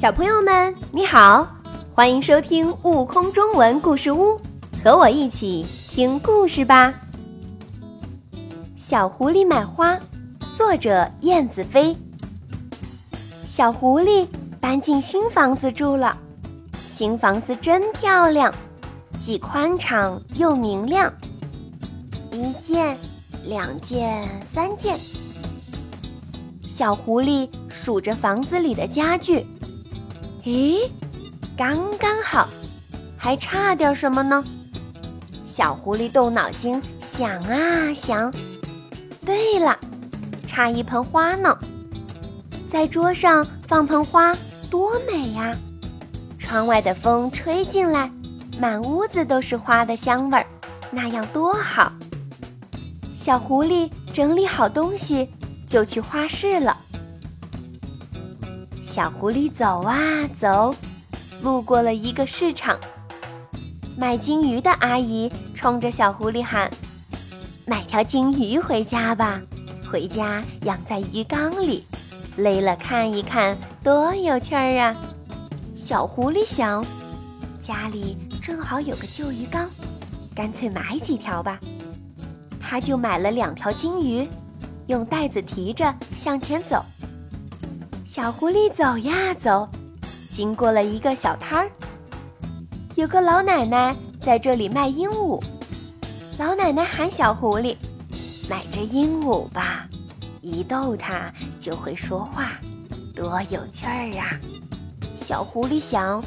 小朋友们，你好，欢迎收听《悟空中文故事屋》，和我一起听故事吧。小狐狸买花，作者燕子飞。小狐狸搬进新房子住了，新房子真漂亮，既宽敞又明亮。一件，两件，三件。小狐狸数着房子里的家具。咦，刚刚好，还差点什么呢？小狐狸动脑筋想啊想，对了，差一盆花呢。在桌上放盆花，多美呀！窗外的风吹进来，满屋子都是花的香味儿，那样多好。小狐狸整理好东西，就去花市了。小狐狸走啊走，路过了一个市场。卖金鱼的阿姨冲着小狐狸喊：“买条金鱼回家吧，回家养在鱼缸里，累了看一看，多有趣儿啊！”小狐狸想，家里正好有个旧鱼缸，干脆买几条吧。他就买了两条金鱼，用袋子提着向前走。小狐狸走呀走，经过了一个小摊儿，有个老奶奶在这里卖鹦鹉。老奶奶喊小狐狸：“买只鹦鹉吧，一逗它就会说话，多有趣儿啊！”小狐狸想，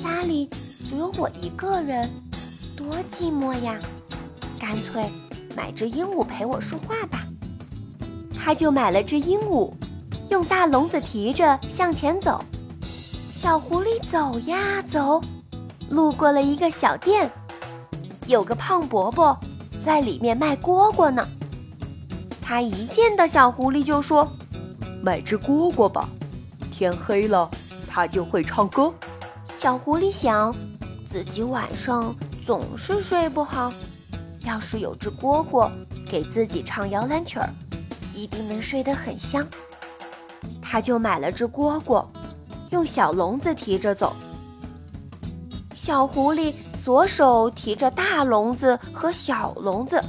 家里只有我一个人，多寂寞呀，干脆买只鹦鹉陪我说话吧。他就买了只鹦鹉。用大笼子提着向前走，小狐狸走呀走，路过了一个小店，有个胖伯伯在里面卖蝈蝈呢。他一见到小狐狸就说：“买只蝈蝈吧，天黑了它就会唱歌。”小狐狸想，自己晚上总是睡不好，要是有只蝈蝈给自己唱摇篮曲儿，一定能睡得很香。他就买了只蝈蝈，用小笼子提着走。小狐狸左手提着大笼子和小笼子，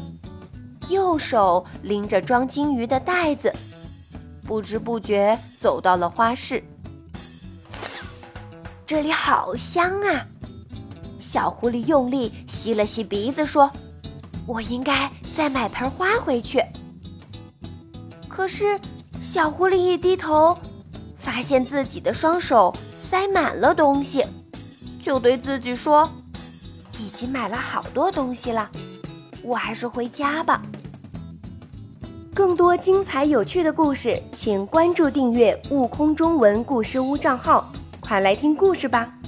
右手拎着装金鱼的袋子，不知不觉走到了花市。这里好香啊！小狐狸用力吸了吸鼻子，说：“我应该再买盆花回去。”可是。小狐狸一低头，发现自己的双手塞满了东西，就对自己说：“已经买了好多东西了，我还是回家吧。”更多精彩有趣的故事，请关注订阅“悟空中文故事屋”账号，快来听故事吧！